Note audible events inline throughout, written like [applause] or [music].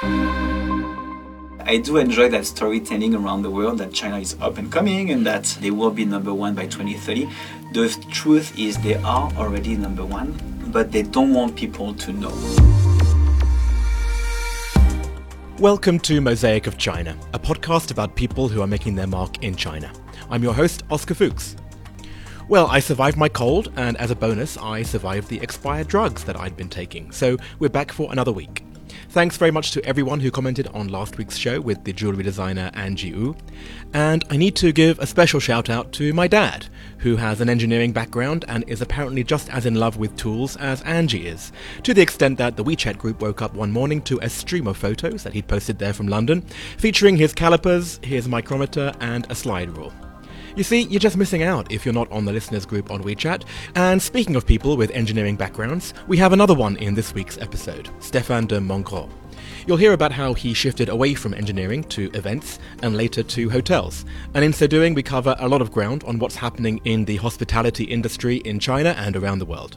I do enjoy that storytelling around the world that China is up and coming and that they will be number one by 2030. The truth is they are already number one, but they don't want people to know. Welcome to Mosaic of China, a podcast about people who are making their mark in China. I'm your host, Oscar Fuchs. Well, I survived my cold, and as a bonus, I survived the expired drugs that I'd been taking, so we're back for another week. Thanks very much to everyone who commented on last week's show with the jewellery designer Angie Wu. And I need to give a special shout out to my dad, who has an engineering background and is apparently just as in love with tools as Angie is, to the extent that the WeChat group woke up one morning to a stream of photos that he'd posted there from London, featuring his calipers, his micrometer, and a slide rule. You see, you're just missing out if you're not on the listeners group on WeChat. And speaking of people with engineering backgrounds, we have another one in this week's episode, Stéphane de Mongros. You'll hear about how he shifted away from engineering to events and later to hotels. And in so doing, we cover a lot of ground on what's happening in the hospitality industry in China and around the world.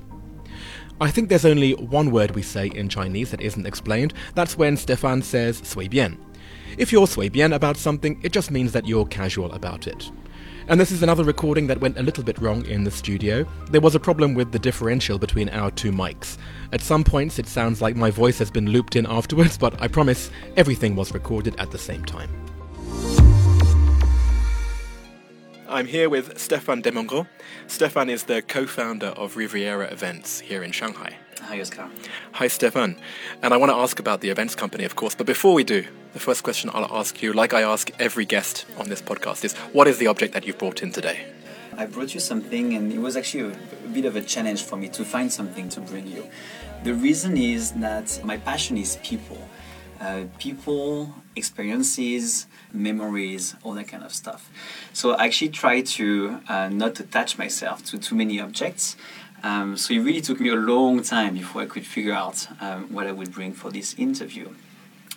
I think there's only one word we say in Chinese that isn't explained. That's when Stefan says suibian. If you're suibian about something, it just means that you're casual about it. And this is another recording that went a little bit wrong in the studio. There was a problem with the differential between our two mics. At some points, it sounds like my voice has been looped in afterwards, but I promise everything was recorded at the same time. I'm here with Stefan de Mongros. Stefan is the co founder of Riviera Events here in Shanghai. Hi, Oscar. Hi, Stefan. And I want to ask about the events company, of course. But before we do, the first question I'll ask you, like I ask every guest on this podcast, is what is the object that you've brought in today? I brought you something, and it was actually a, bit of a challenge for me to find something to bring you. The reason is that my passion is people. Uh, people, experiences, memories, all that kind of stuff. So I actually try to uh, not attach myself to too many objects. Um, so it really took me a long time before I could figure out um, what I would bring for this interview.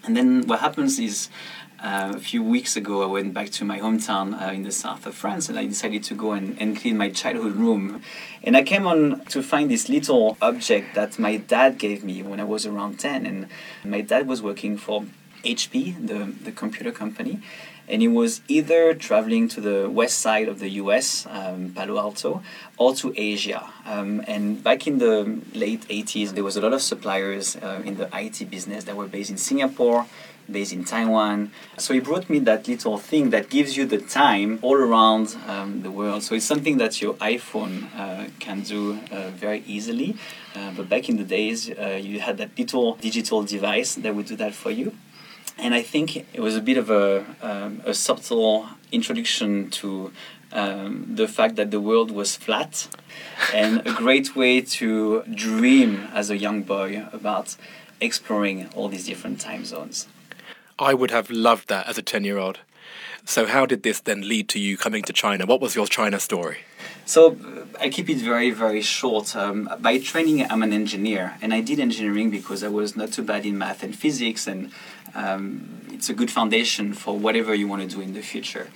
And then what happens is uh, a few weeks ago, I went back to my hometown uh, in the south of France and I decided to go and, and clean my childhood room. And I came on to find this little object that my dad gave me when I was around 10. And my dad was working for HP, the, the computer company and he was either traveling to the west side of the US, um, Palo Alto, or to Asia. Um, and back in the late 80s, there was a lot of suppliers uh, in the IT business that were based in Singapore, based in Taiwan. So he brought me that little thing that gives you the time all around um, the world. So it's something that your iPhone uh, can do uh, very easily. Uh, but back in the days, uh, you had that little digital device that would do that for you and I think it was a bit of a, um, a subtle introduction to um, the fact that the world was flat and a great way to dream as a young boy about exploring all these different time zones. I would have loved that as a 10 year old. So, how did this then lead to you coming to China? What was your China story? So, I keep it very, very short. Um, by training, I'm an engineer, and I did engineering because I was not too bad in math and physics, and um, it's a good foundation for whatever you want to do in the future.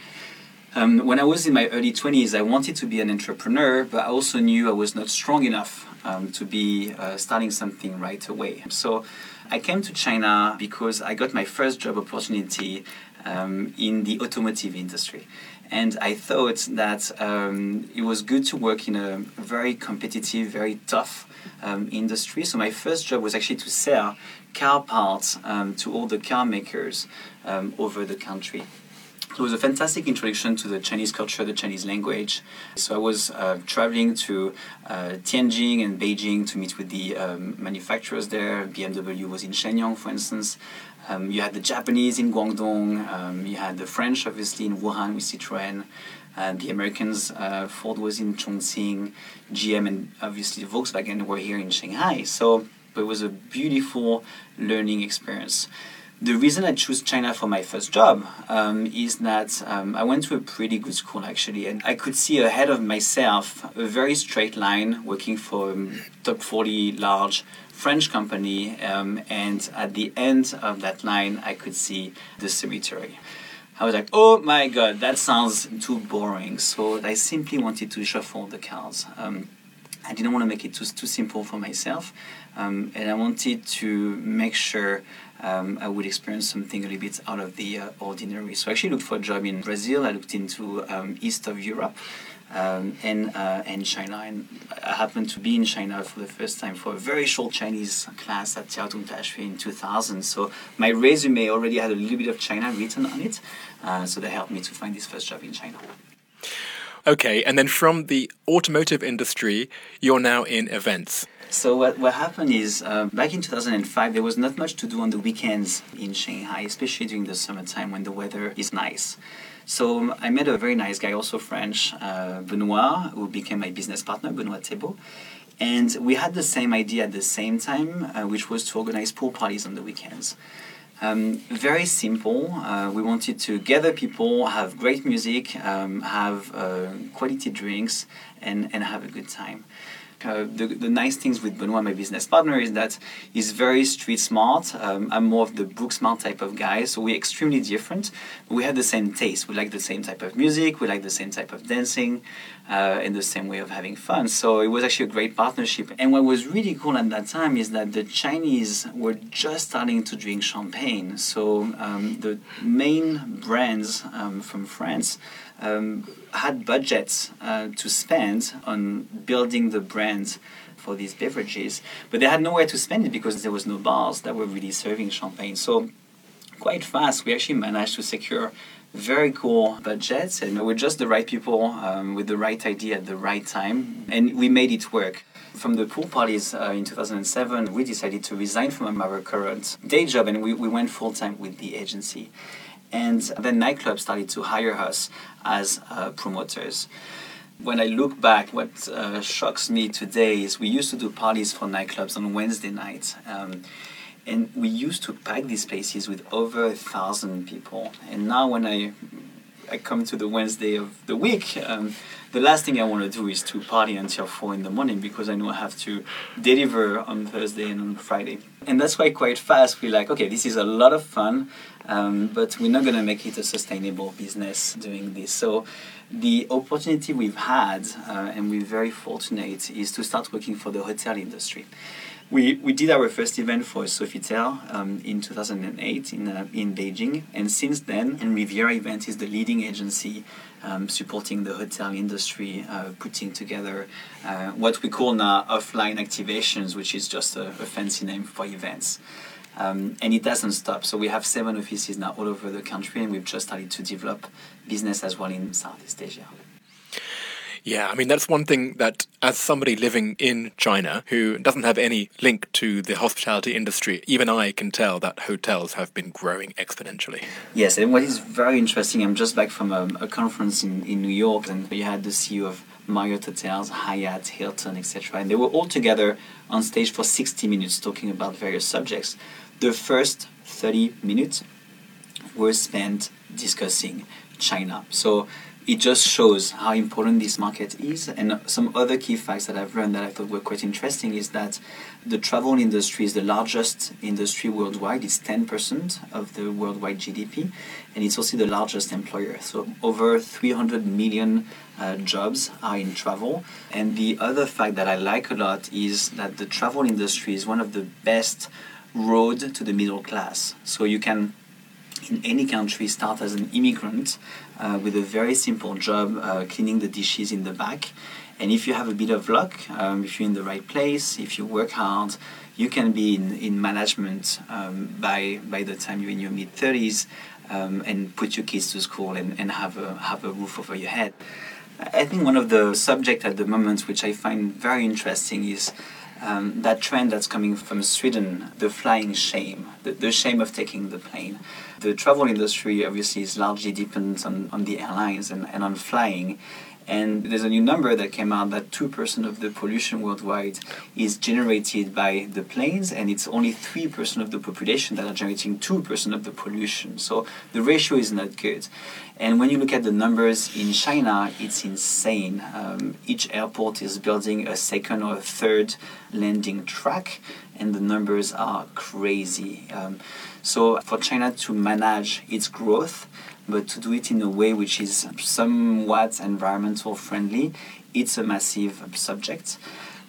Um, when I was in my early 20s, I wanted to be an entrepreneur, but I also knew I was not strong enough um, to be uh, starting something right away. So I came to China because I got my first job opportunity um, in the automotive industry. And I thought that um, it was good to work in a very competitive, very tough um, industry. So my first job was actually to sell car parts um, to all the car makers um, over the country. So it was a fantastic introduction to the Chinese culture, the Chinese language. So I was uh, traveling to uh, Tianjin and Beijing to meet with the um, manufacturers there. BMW was in Shenyang, for instance. Um, you had the Japanese in Guangdong. Um, you had the French, obviously, in Wuhan with Citroën. And the Americans, uh, Ford was in Chongqing, GM and obviously Volkswagen were here in Shanghai. So it was a beautiful learning experience. The reason I chose China for my first job um, is that um, I went to a pretty good school actually, and I could see ahead of myself a very straight line working for a top 40 large French company, um, and at the end of that line, I could see the cemetery. I was like, oh my god, that sounds too boring. So I simply wanted to shuffle the cards. Um, I didn't want to make it too, too simple for myself. Um, and I wanted to make sure um, I would experience something a little bit out of the uh, ordinary. So I actually looked for a job in Brazil. I looked into um, east of Europe. Um, and uh, and China. And I happened to be in China for the first time for a very short Chinese class at Jiaotong Daxue in 2000. So my resume already had a little bit of China written on it. Uh, so that helped me to find this first job in China. Okay, and then from the automotive industry, you're now in events. So what, what happened is uh, back in 2005 there was not much to do on the weekends in Shanghai, especially during the summertime when the weather is nice. So um, I met a very nice guy, also French, uh, Benoit, who became my business partner, Benoit Thébault. And we had the same idea at the same time, uh, which was to organize pool parties on the weekends. Um, very simple. Uh, we wanted to gather people, have great music, um, have uh, quality drinks, and, and have a good time. The, the nice things with Benoit, my business partner, is that he's very street smart. Um, I'm more of the book smart type of guy, so we're extremely different. We have the same taste. We like the same type of music. We like the same type of dancing, uh, and the same way of having fun. So it was actually a great partnership. And what was really cool at that time is that the Chinese were just starting to drink champagne. So um, the main brands um, from France um, had budgets uh, to spend on building the brand for these beverages, but they had nowhere to spend it because there was no bars that were really serving champagne. So quite fast, we actually managed to secure very cool budgets, and we're just the right people um, with the right idea at the right time, and we made it work. From the pool parties uh, in 2007, we decided to resign from our current day job, and we, we went full time with the agency. And then nightclubs started to hire us as uh, promoters. When I look back, what uh, shocks me today is we used to do parties for nightclubs on Wednesday nights. Um, and we used to pack these places with over a thousand people. And now, when I I come to the Wednesday of the week, um, the last thing I want to do is to party until four in the morning because I know I have to deliver on Thursday and on Friday. And that's why quite fast we're like, okay, this is a lot of fun, um, but we're not going to make it a sustainable business doing this. So the opportunity we've had, uh, and we're very fortunate, is to start working for the hotel industry. We, we did our first event for Sofitel um, in 2008 in, uh, in Beijing, and since then, and Riviera Event is the leading agency um, supporting the hotel industry, uh, putting together uh, what we call now offline activations, which is just a, a fancy name for events. Um, and it doesn't stop. So we have seven offices now all over the country, and we've just started to develop business as well in Southeast Asia. Yeah, I mean, that's one thing that, as somebody living in China who doesn't have any link to the hospitality industry, even I can tell that hotels have been growing exponentially. Yes, and what is very interesting, I'm just back from a, a conference in, in New York, and you had the CEO of Marriott Hotels, Hyatt, Hilton, etc. And they were all together on stage for 60 minutes talking about various subjects. The first 30 minutes were spent discussing China. So it just shows how important this market is. And some other key facts that I've learned that I thought were quite interesting is that the travel industry is the largest industry worldwide. It's 10% of the worldwide GDP, and it's also the largest employer. So over 300 million uh, jobs are in travel. And the other fact that I like a lot is that the travel industry is one of the best road to the middle class. So you can in any country start as an immigrant uh, with a very simple job uh, cleaning the dishes in the back. And if you have a bit of luck, um, if you're in the right place, if you work hard, you can be in, in management um, by, by the time you're in your mid 30s um, and put your kids to school and, and have, a, have a roof over your head. I think one of the subjects at the moment which I find very interesting is um, that trend that's coming from Sweden, the flying shame, the, the shame of taking the plane. The travel industry obviously is largely dependent on, on the airlines and, and on flying. And there's a new number that came out that 2% of the pollution worldwide is generated by the planes, and it's only 3% of the population that are generating 2% of the pollution. So the ratio is not good. And when you look at the numbers in China, it's insane. Um, each airport is building a second or a third landing track, and the numbers are crazy. Um, so for China to manage its growth, but to do it in a way which is somewhat environmental friendly, it's a massive subject.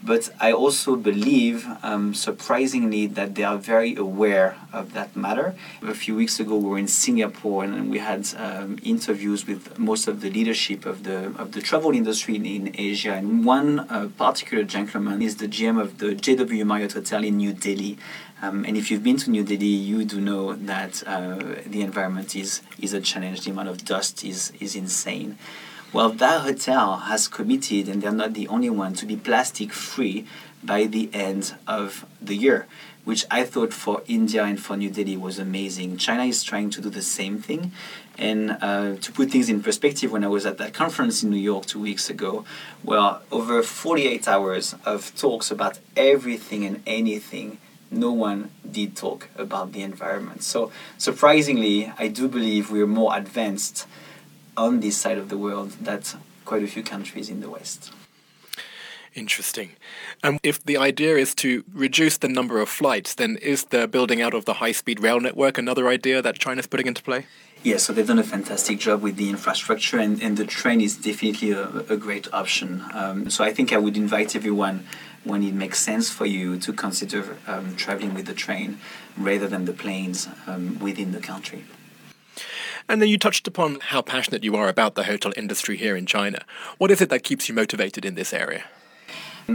But I also believe, um, surprisingly, that they are very aware of that matter. A few weeks ago, we were in Singapore and we had um, interviews with most of the leadership of the of the travel industry in, in Asia. And one uh, particular gentleman is the GM of the JW Marriott Hotel in New Delhi. Um, and if you've been to New Delhi, you do know that uh, the environment is, is a challenge. The amount of dust is, is insane. Well, that hotel has committed, and they're not the only one, to be plastic free by the end of the year, which I thought for India and for New Delhi was amazing. China is trying to do the same thing. And uh, to put things in perspective, when I was at that conference in New York two weeks ago, well, over 48 hours of talks about everything and anything no one did talk about the environment. So, surprisingly, I do believe we're more advanced on this side of the world than quite a few countries in the West. Interesting. And if the idea is to reduce the number of flights, then is the building out of the high speed rail network another idea that China's putting into play? Yeah, so they've done a fantastic job with the infrastructure, and, and the train is definitely a, a great option. Um, so I think I would invite everyone when it makes sense for you to consider um, traveling with the train rather than the planes um, within the country. And then you touched upon how passionate you are about the hotel industry here in China. What is it that keeps you motivated in this area?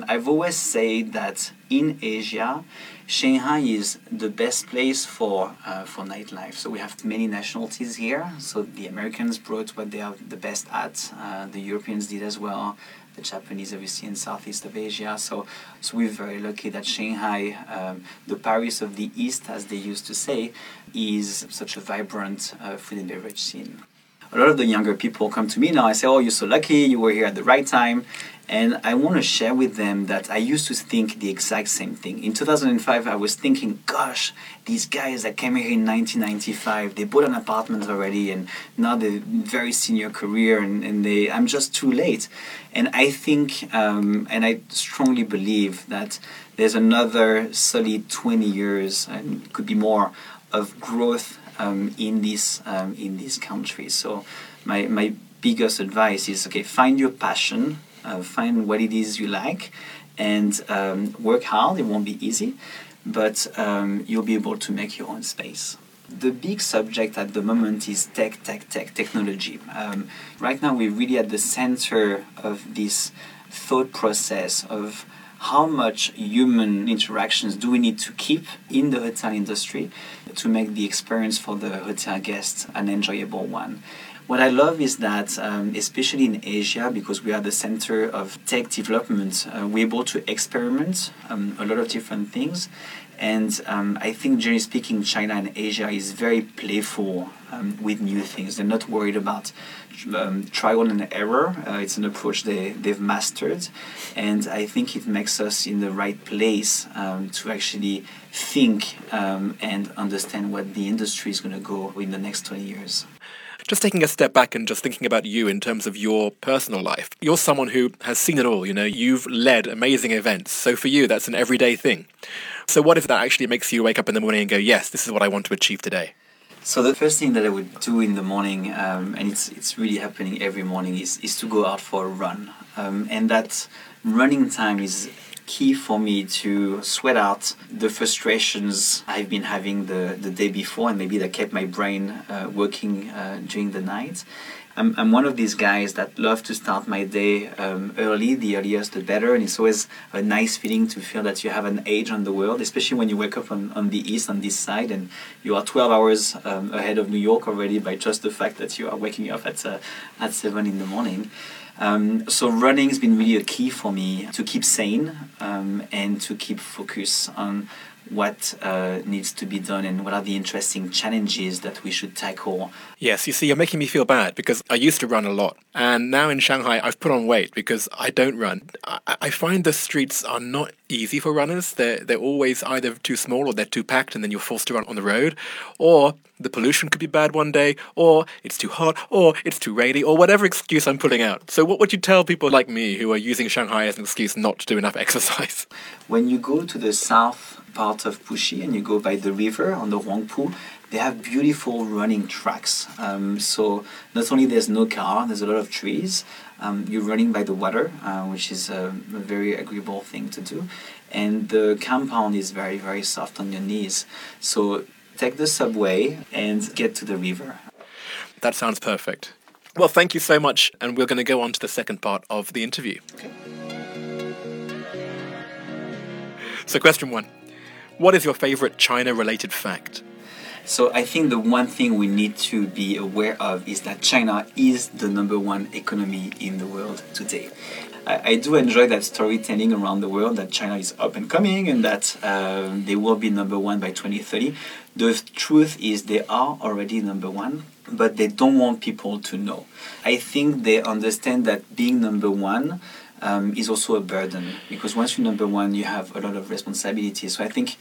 I've always said that in Asia, Shanghai is the best place for uh, for nightlife. So we have many nationalities here. So the Americans brought what they are the best at. Uh, the Europeans did as well. The Japanese, obviously, in Southeast of Asia. So, so we're very lucky that Shanghai, um, the Paris of the East, as they used to say, is such a vibrant uh, food and beverage scene a lot of the younger people come to me now. I say, "Oh, you're so lucky. You were here at the right time." And I want to share with them that I used to think the exact same thing. In 2005, I was thinking, gosh, these guys that came here in 1995, they bought an apartment already and now they're very senior career and, and they, I'm just too late. And I think, um, and I strongly believe that there's another solid 20 years, and could be more, of growth um, in, this, um, in these countries. So my, my biggest advice is, okay, find your passion uh, find what it is you like and um, work hard. It won't be easy, but um, you'll be able to make your own space. The big subject at the moment is tech, tech, tech, technology. Um, right now, we're really at the center of this thought process of how much human interactions do we need to keep in the hotel industry to make the experience for the hotel guests an enjoyable one. What I love is that, um, especially in Asia, because we are the center of tech development, uh, we're able to experiment um, a lot of different things. And um, I think, generally speaking, China and Asia is very playful um, with new things. They're not worried about um, trial and error. Uh, it's an approach they, they've mastered. And I think it makes us in the right place um, to actually think and understand what the industry is going to go in the next 20 years just taking a step back and just thinking about you in terms of your personal life. You're someone who has seen it all, you know, you've led amazing events. So for you, that's an everyday thing. So what if that actually makes you wake up in the morning and go, yes, this is what I want to achieve today? So the first thing that I would do in the morning, um, and it's it's really happening every morning, is is to go out for a run, um, and that running time is key for me to sweat out the frustrations I've been having the, the day before, and maybe that kept my brain uh, working uh, during the night. I'm, I'm one of these guys that love to start my day um, early, the earliest the better, and it's always a nice feeling to feel that you have an edge on the world, especially when you wake up on, on the east, on this side, and you are 12 hours um, ahead of New York already by just the fact that you are waking up at, uh, at 7 in the morning. Um, so running has been really a key for me to keep sane um, and to keep focus on what uh, needs to be done and what are the interesting challenges that we should tackle. Yes, you see, you're making me feel bad because I used to run a lot. And now in Shanghai, I've put on weight because I don't run. I, I find the streets are not easy for runners. They're, they're always either too small or they're too packed, and then you're forced to run on the road. Or the pollution could be bad one day, or it's too hot, or it's too rainy, or whatever excuse I'm putting out. So, what would you tell people like me who are using Shanghai as an excuse not to do enough [laughs] exercise? When you go to the south part of Puxi and you go by the river on the Huangpu, they have beautiful running tracks. Um, so not only there's no car, there's a lot of trees. Um, you're running by the water, uh, which is a, a, very agreeable thing to do, and the compound is very very soft on your knees. So take the subway and get to the river. That sounds perfect. Well, thank you so much, and we're going to go on to the second part of the interview. Okay. So, question one What is your favorite China related fact? So I think the one thing we need to be aware of is that China is the number one economy in the world today. I, I do enjoy that storytelling around the world that China is up and coming and that um, they will be number one by 2030. The truth is they are already number one, but they don't want people to know. I think they understand that being number one um, is also a burden because once you're number one, you have a lot of responsibility. So I think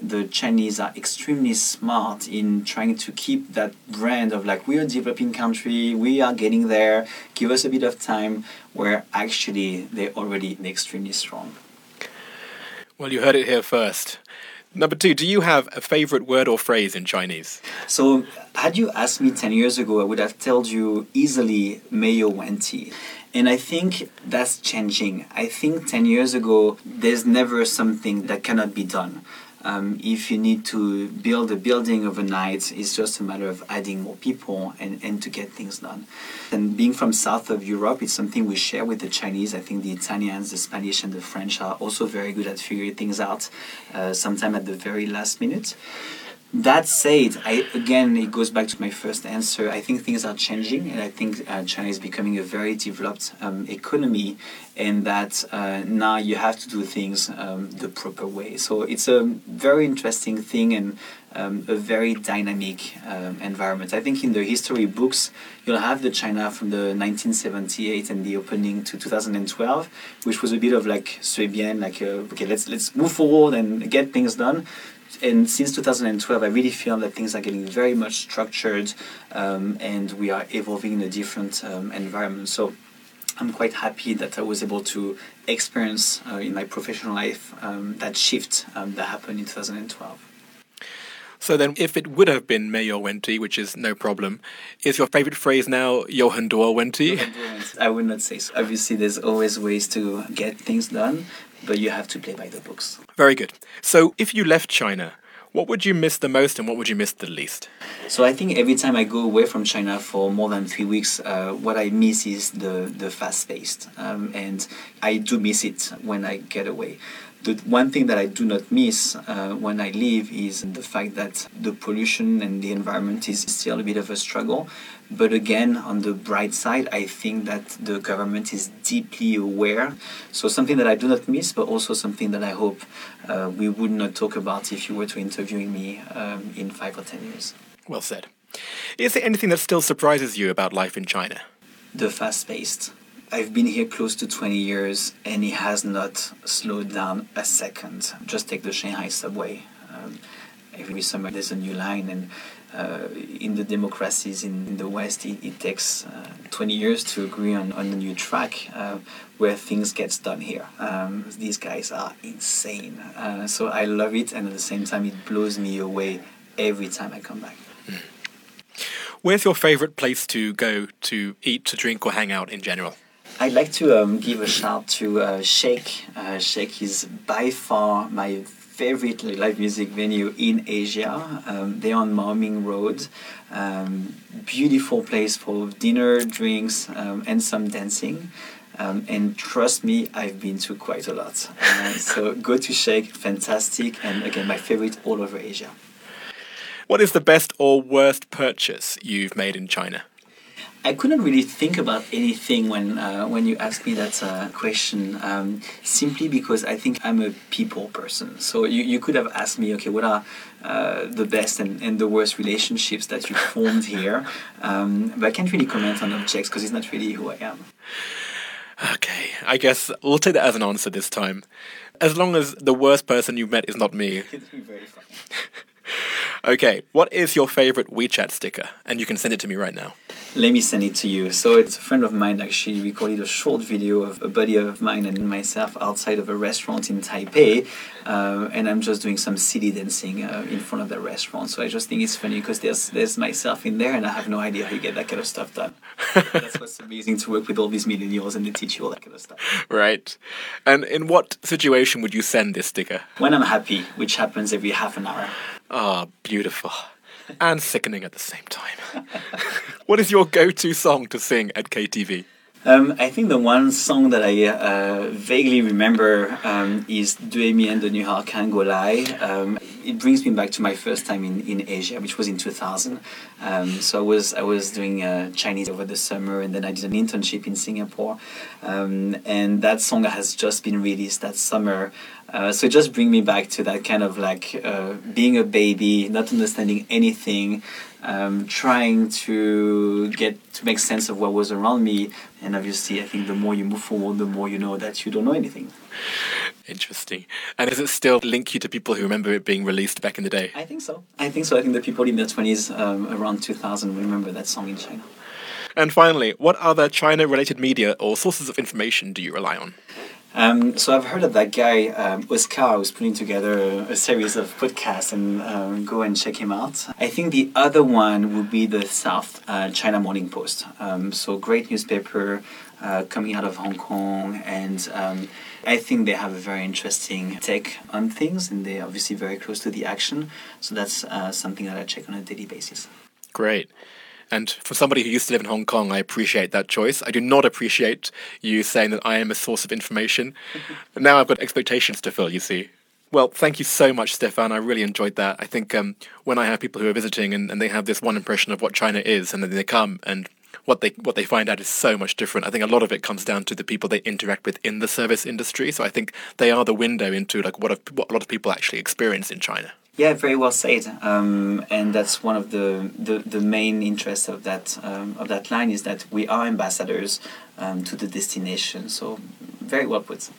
the Chinese are extremely smart in trying to keep that brand of like we're a developing country, we are getting there, give us a bit of time, where actually they're already extremely strong. Well, you heard it here first. Number two, do you have a favorite word or phrase in Chinese? So, had you asked me 10 years ago, I would have told you easily Meiyou Wenti. And I think that's changing. I think 10 years ago, there's never something that cannot be done. Um, if you need to build a building overnight, it's just a matter of adding more people and, and to get things done. And being from south of Europe, it's something we share with the Chinese. I think the Italians, the Spanish, and the French are also very good at figuring things out, uh, sometime at the very last minute. That said, I, again, it goes back to my first answer. I think things are changing, and I think uh, China is becoming a very developed um, economy, and that uh, now you have to do things um, the proper way. So it's a very interesting thing and um, a very dynamic um, environment. I think in the history books, you'll have the China from the 1978 and the opening to 2012, which was a bit of like Suibian, like uh, okay, let's let's move forward and get things done and since 2012, I really feel that things are getting very much structured um, and we are evolving in a different um, environment. So I'm quite happy that I was able to experience uh, in my professional life um, that shift um, that happened in 2012. So then, if it would have been Meiyou Wenti, which is no problem, is your favorite phrase now Johan Duo Wenti? I would not say so. Obviously, there's always ways to get things done, but you have to play by the books. Very good. So, if you left China, what would you miss the most and what would you miss the least? So I think every time I go away from China for more than three weeks, uh, what I miss is the, the fast paced. Um, and I do miss it when I get away the one thing that I do not miss uh, when I leave is the fact that the pollution and the environment is still a bit of a struggle. But again, on the bright side, I think that the government is deeply aware. So something that I do not miss, but also something that I hope uh, we would not talk about if you were to interviewing me um, in five or ten years. Well said. Is there anything that still surprises you about life in China? The fast-paced I've been here close to 20 years and it has not slowed down a second. Just take the Shanghai subway. Um, every summer there's a new line, and uh, in the democracies in, in the West, it, it takes uh, 20 years to agree on, on a new track uh, where things gets done here. Um, these guys are insane. Uh, so I love it, and at the same time, it blows me away every time I come back. Mm. Where's your favorite place to go to eat, to drink, or hang out in general? I'd like to um, give a shout to uh, Shake. Uh, Shake is by far my favorite live music venue in Asia. Um, they're on Maoming Road. Um, beautiful place for dinner, drinks, um, and some dancing. Um, and trust me, I've been to quite a lot. Uh, so go to Shake, fantastic, and again, my favorite all over Asia. What is the best or worst purchase you've made in China? I couldn't really think about anything when uh, when you asked me that uh, question, um, simply because I think I'm a people person. So you, you could have asked me, okay, what are uh, the best and, and the worst relationships that you formed here? Um, but I can't really comment on objects because it's not really who I am. Okay, I guess we'll take that as an answer this time. As long as the worst person you've met is not me. [laughs] Okay, what is your favorite WeChat sticker? And you can send it to me right now. Let me send it to you. So it's a friend of mine actually recorded a short video of a buddy of mine and myself outside of a restaurant in Taipei, uh, and I'm just doing some silly dancing uh, in front of the restaurant. So I just think it's funny because there's there's myself in there, and I have no idea how you get that kind of stuff done. [laughs] That's what's amazing to work with all these millennials and they teach you all that kind of stuff. Right. And in what situation would you send this sticker? When I'm happy, which happens every half an hour. Ah, beautiful. And sickening at the same time. [laughs] what is your go to song to sing at KTV? Um, I think the one song that I uh, vaguely remember um, is Deux Mien de New York Angolai. Um, it brings me back to my first time in, in Asia, which was in 2000. Um, so I was I was doing uh, Chinese over the summer, and then I did an internship in Singapore. Um, and that song has just been released that summer. Uh, so it just brings me back to that kind of like uh, being a baby, not understanding anything, um, trying to get to make sense of what was around me. And obviously, I think the more you move forward, the more you know that you don't know anything. Interesting. And does it still link you to people who remember it being released back in the day? I think so. I think so. I think the people in their 20s um, around 2000 remember that song in China. And finally, what other China related media or sources of information do you rely on? Um, so I've heard of that guy um, Oscar who's putting together a, a series of podcasts, and um, go and check him out. I think the other one would be the South uh, China Morning Post. Um, so great newspaper uh, coming out of Hong Kong, and um, I think they have a very interesting take on things, and they're obviously very close to the action. So that's uh, something that I check on a daily basis. Great. And for somebody who used to live in Hong Kong, I appreciate that choice. I do not appreciate you saying that I am a source of information. now I've got expectations to fill, you see. Well, thank you so much, Stefan. I really enjoyed that. I think um, when I have people who are visiting and, and they have this one impression of what China is, and then they come and what they what they find out is so much different. I think a lot of it comes down to the people they interact with in the service industry. So I think they are the window into like what, what a lot of people actually experience in China. Yeah, very well said. Um, and that's one of the, the, the main interests of that um, of that line is that we are ambassadors um, to the destination. So very well put.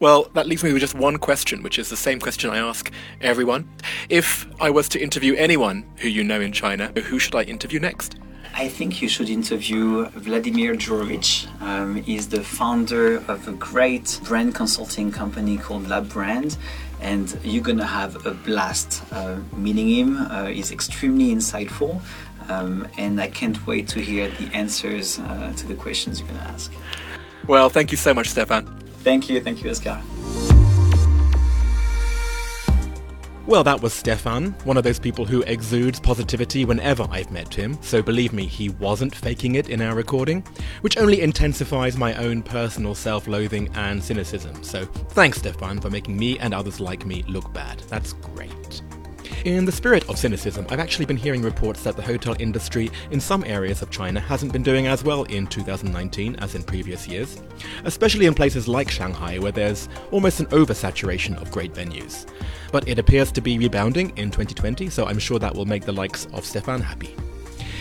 Well, that leaves me with just one question, which is the same question I ask everyone. If I was to interview anyone who you know in China, who should I interview next? I think you should interview Vladimir Djurovic. Um, he's the founder of a great brand consulting company called Labbrand and you're gonna have a blast uh, meeting him. Uh, he's extremely insightful, um, and I can't wait to hear the answers uh, to the questions you're gonna ask. Well, thank you so much, Stefan. Thank you, thank you, Oscar. Well, that was Stefan, one of those people who exudes positivity whenever I've met him, so believe me, he wasn't faking it in our recording, which only intensifies my own personal self loathing and cynicism. So thanks, Stefan, for making me and others like me look bad. That's great. In the spirit of cynicism, I've actually been hearing reports that the hotel industry in some areas of China hasn't been doing as well in 2019 as in previous years, especially in places like Shanghai where there's almost an oversaturation of great venues. But it appears to be rebounding in 2020, so I'm sure that will make the likes of Stefan happy.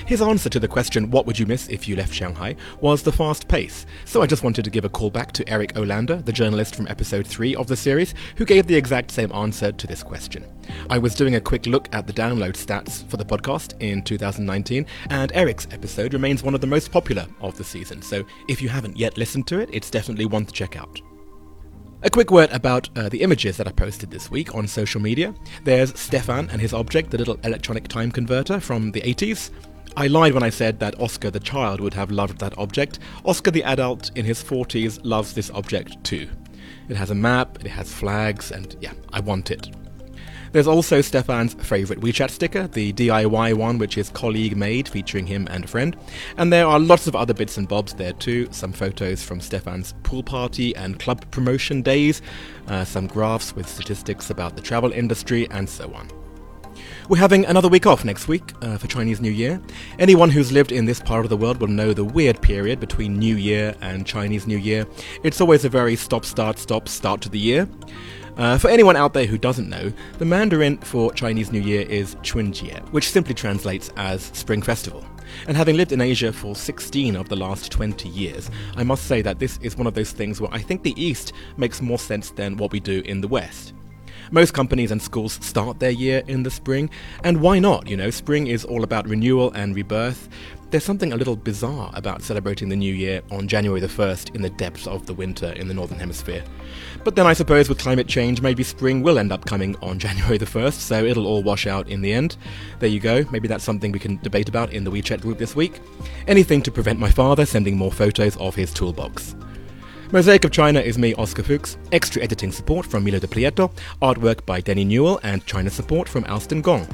His answer to the question, What would you miss if you left Shanghai? was the fast pace. So I just wanted to give a call back to Eric Olander, the journalist from episode 3 of the series, who gave the exact same answer to this question. I was doing a quick look at the download stats for the podcast in 2019, and Eric's episode remains one of the most popular of the season. So if you haven't yet listened to it, it's definitely one to check out. A quick word about uh, the images that I posted this week on social media. There's Stefan and his object, the little electronic time converter from the 80s. I lied when I said that Oscar the child would have loved that object. Oscar the adult in his 40s loves this object too. It has a map, it has flags, and yeah, I want it. There's also Stefan's favourite WeChat sticker, the DIY one, which his colleague made, featuring him and a friend. And there are lots of other bits and bobs there too. Some photos from Stefan's pool party and club promotion days, uh, some graphs with statistics about the travel industry, and so on. We're having another week off next week uh, for Chinese New Year. Anyone who's lived in this part of the world will know the weird period between New Year and Chinese New Year. It's always a very stop, start, stop, start to the year. Uh, for anyone out there who doesn't know, the Mandarin for Chinese New Year is Chunjie, which simply translates as Spring Festival. And having lived in Asia for 16 of the last 20 years, I must say that this is one of those things where I think the East makes more sense than what we do in the West. Most companies and schools start their year in the spring, and why not? You know, spring is all about renewal and rebirth. There's something a little bizarre about celebrating the new year on January the 1st in the depths of the winter in the Northern Hemisphere. But then I suppose with climate change, maybe spring will end up coming on [laughs] January the 1st, so it'll all wash out in the end. There you go, maybe that's something we can debate about in the WeChat group this week. Anything to prevent my father sending more photos of his toolbox. Mosaic of China is me, Oscar Fuchs. Extra editing support from Milo de Prieto, artwork by Denny Newell, and China support from Alston Gong.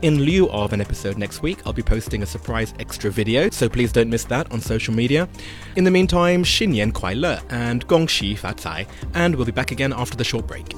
In lieu of an episode next week, I'll be posting a surprise extra video, so please don't miss that on social media. In the meantime, Xinnian Kuai Le and Gong Xi Fa Cai, and we'll be back again after the short break.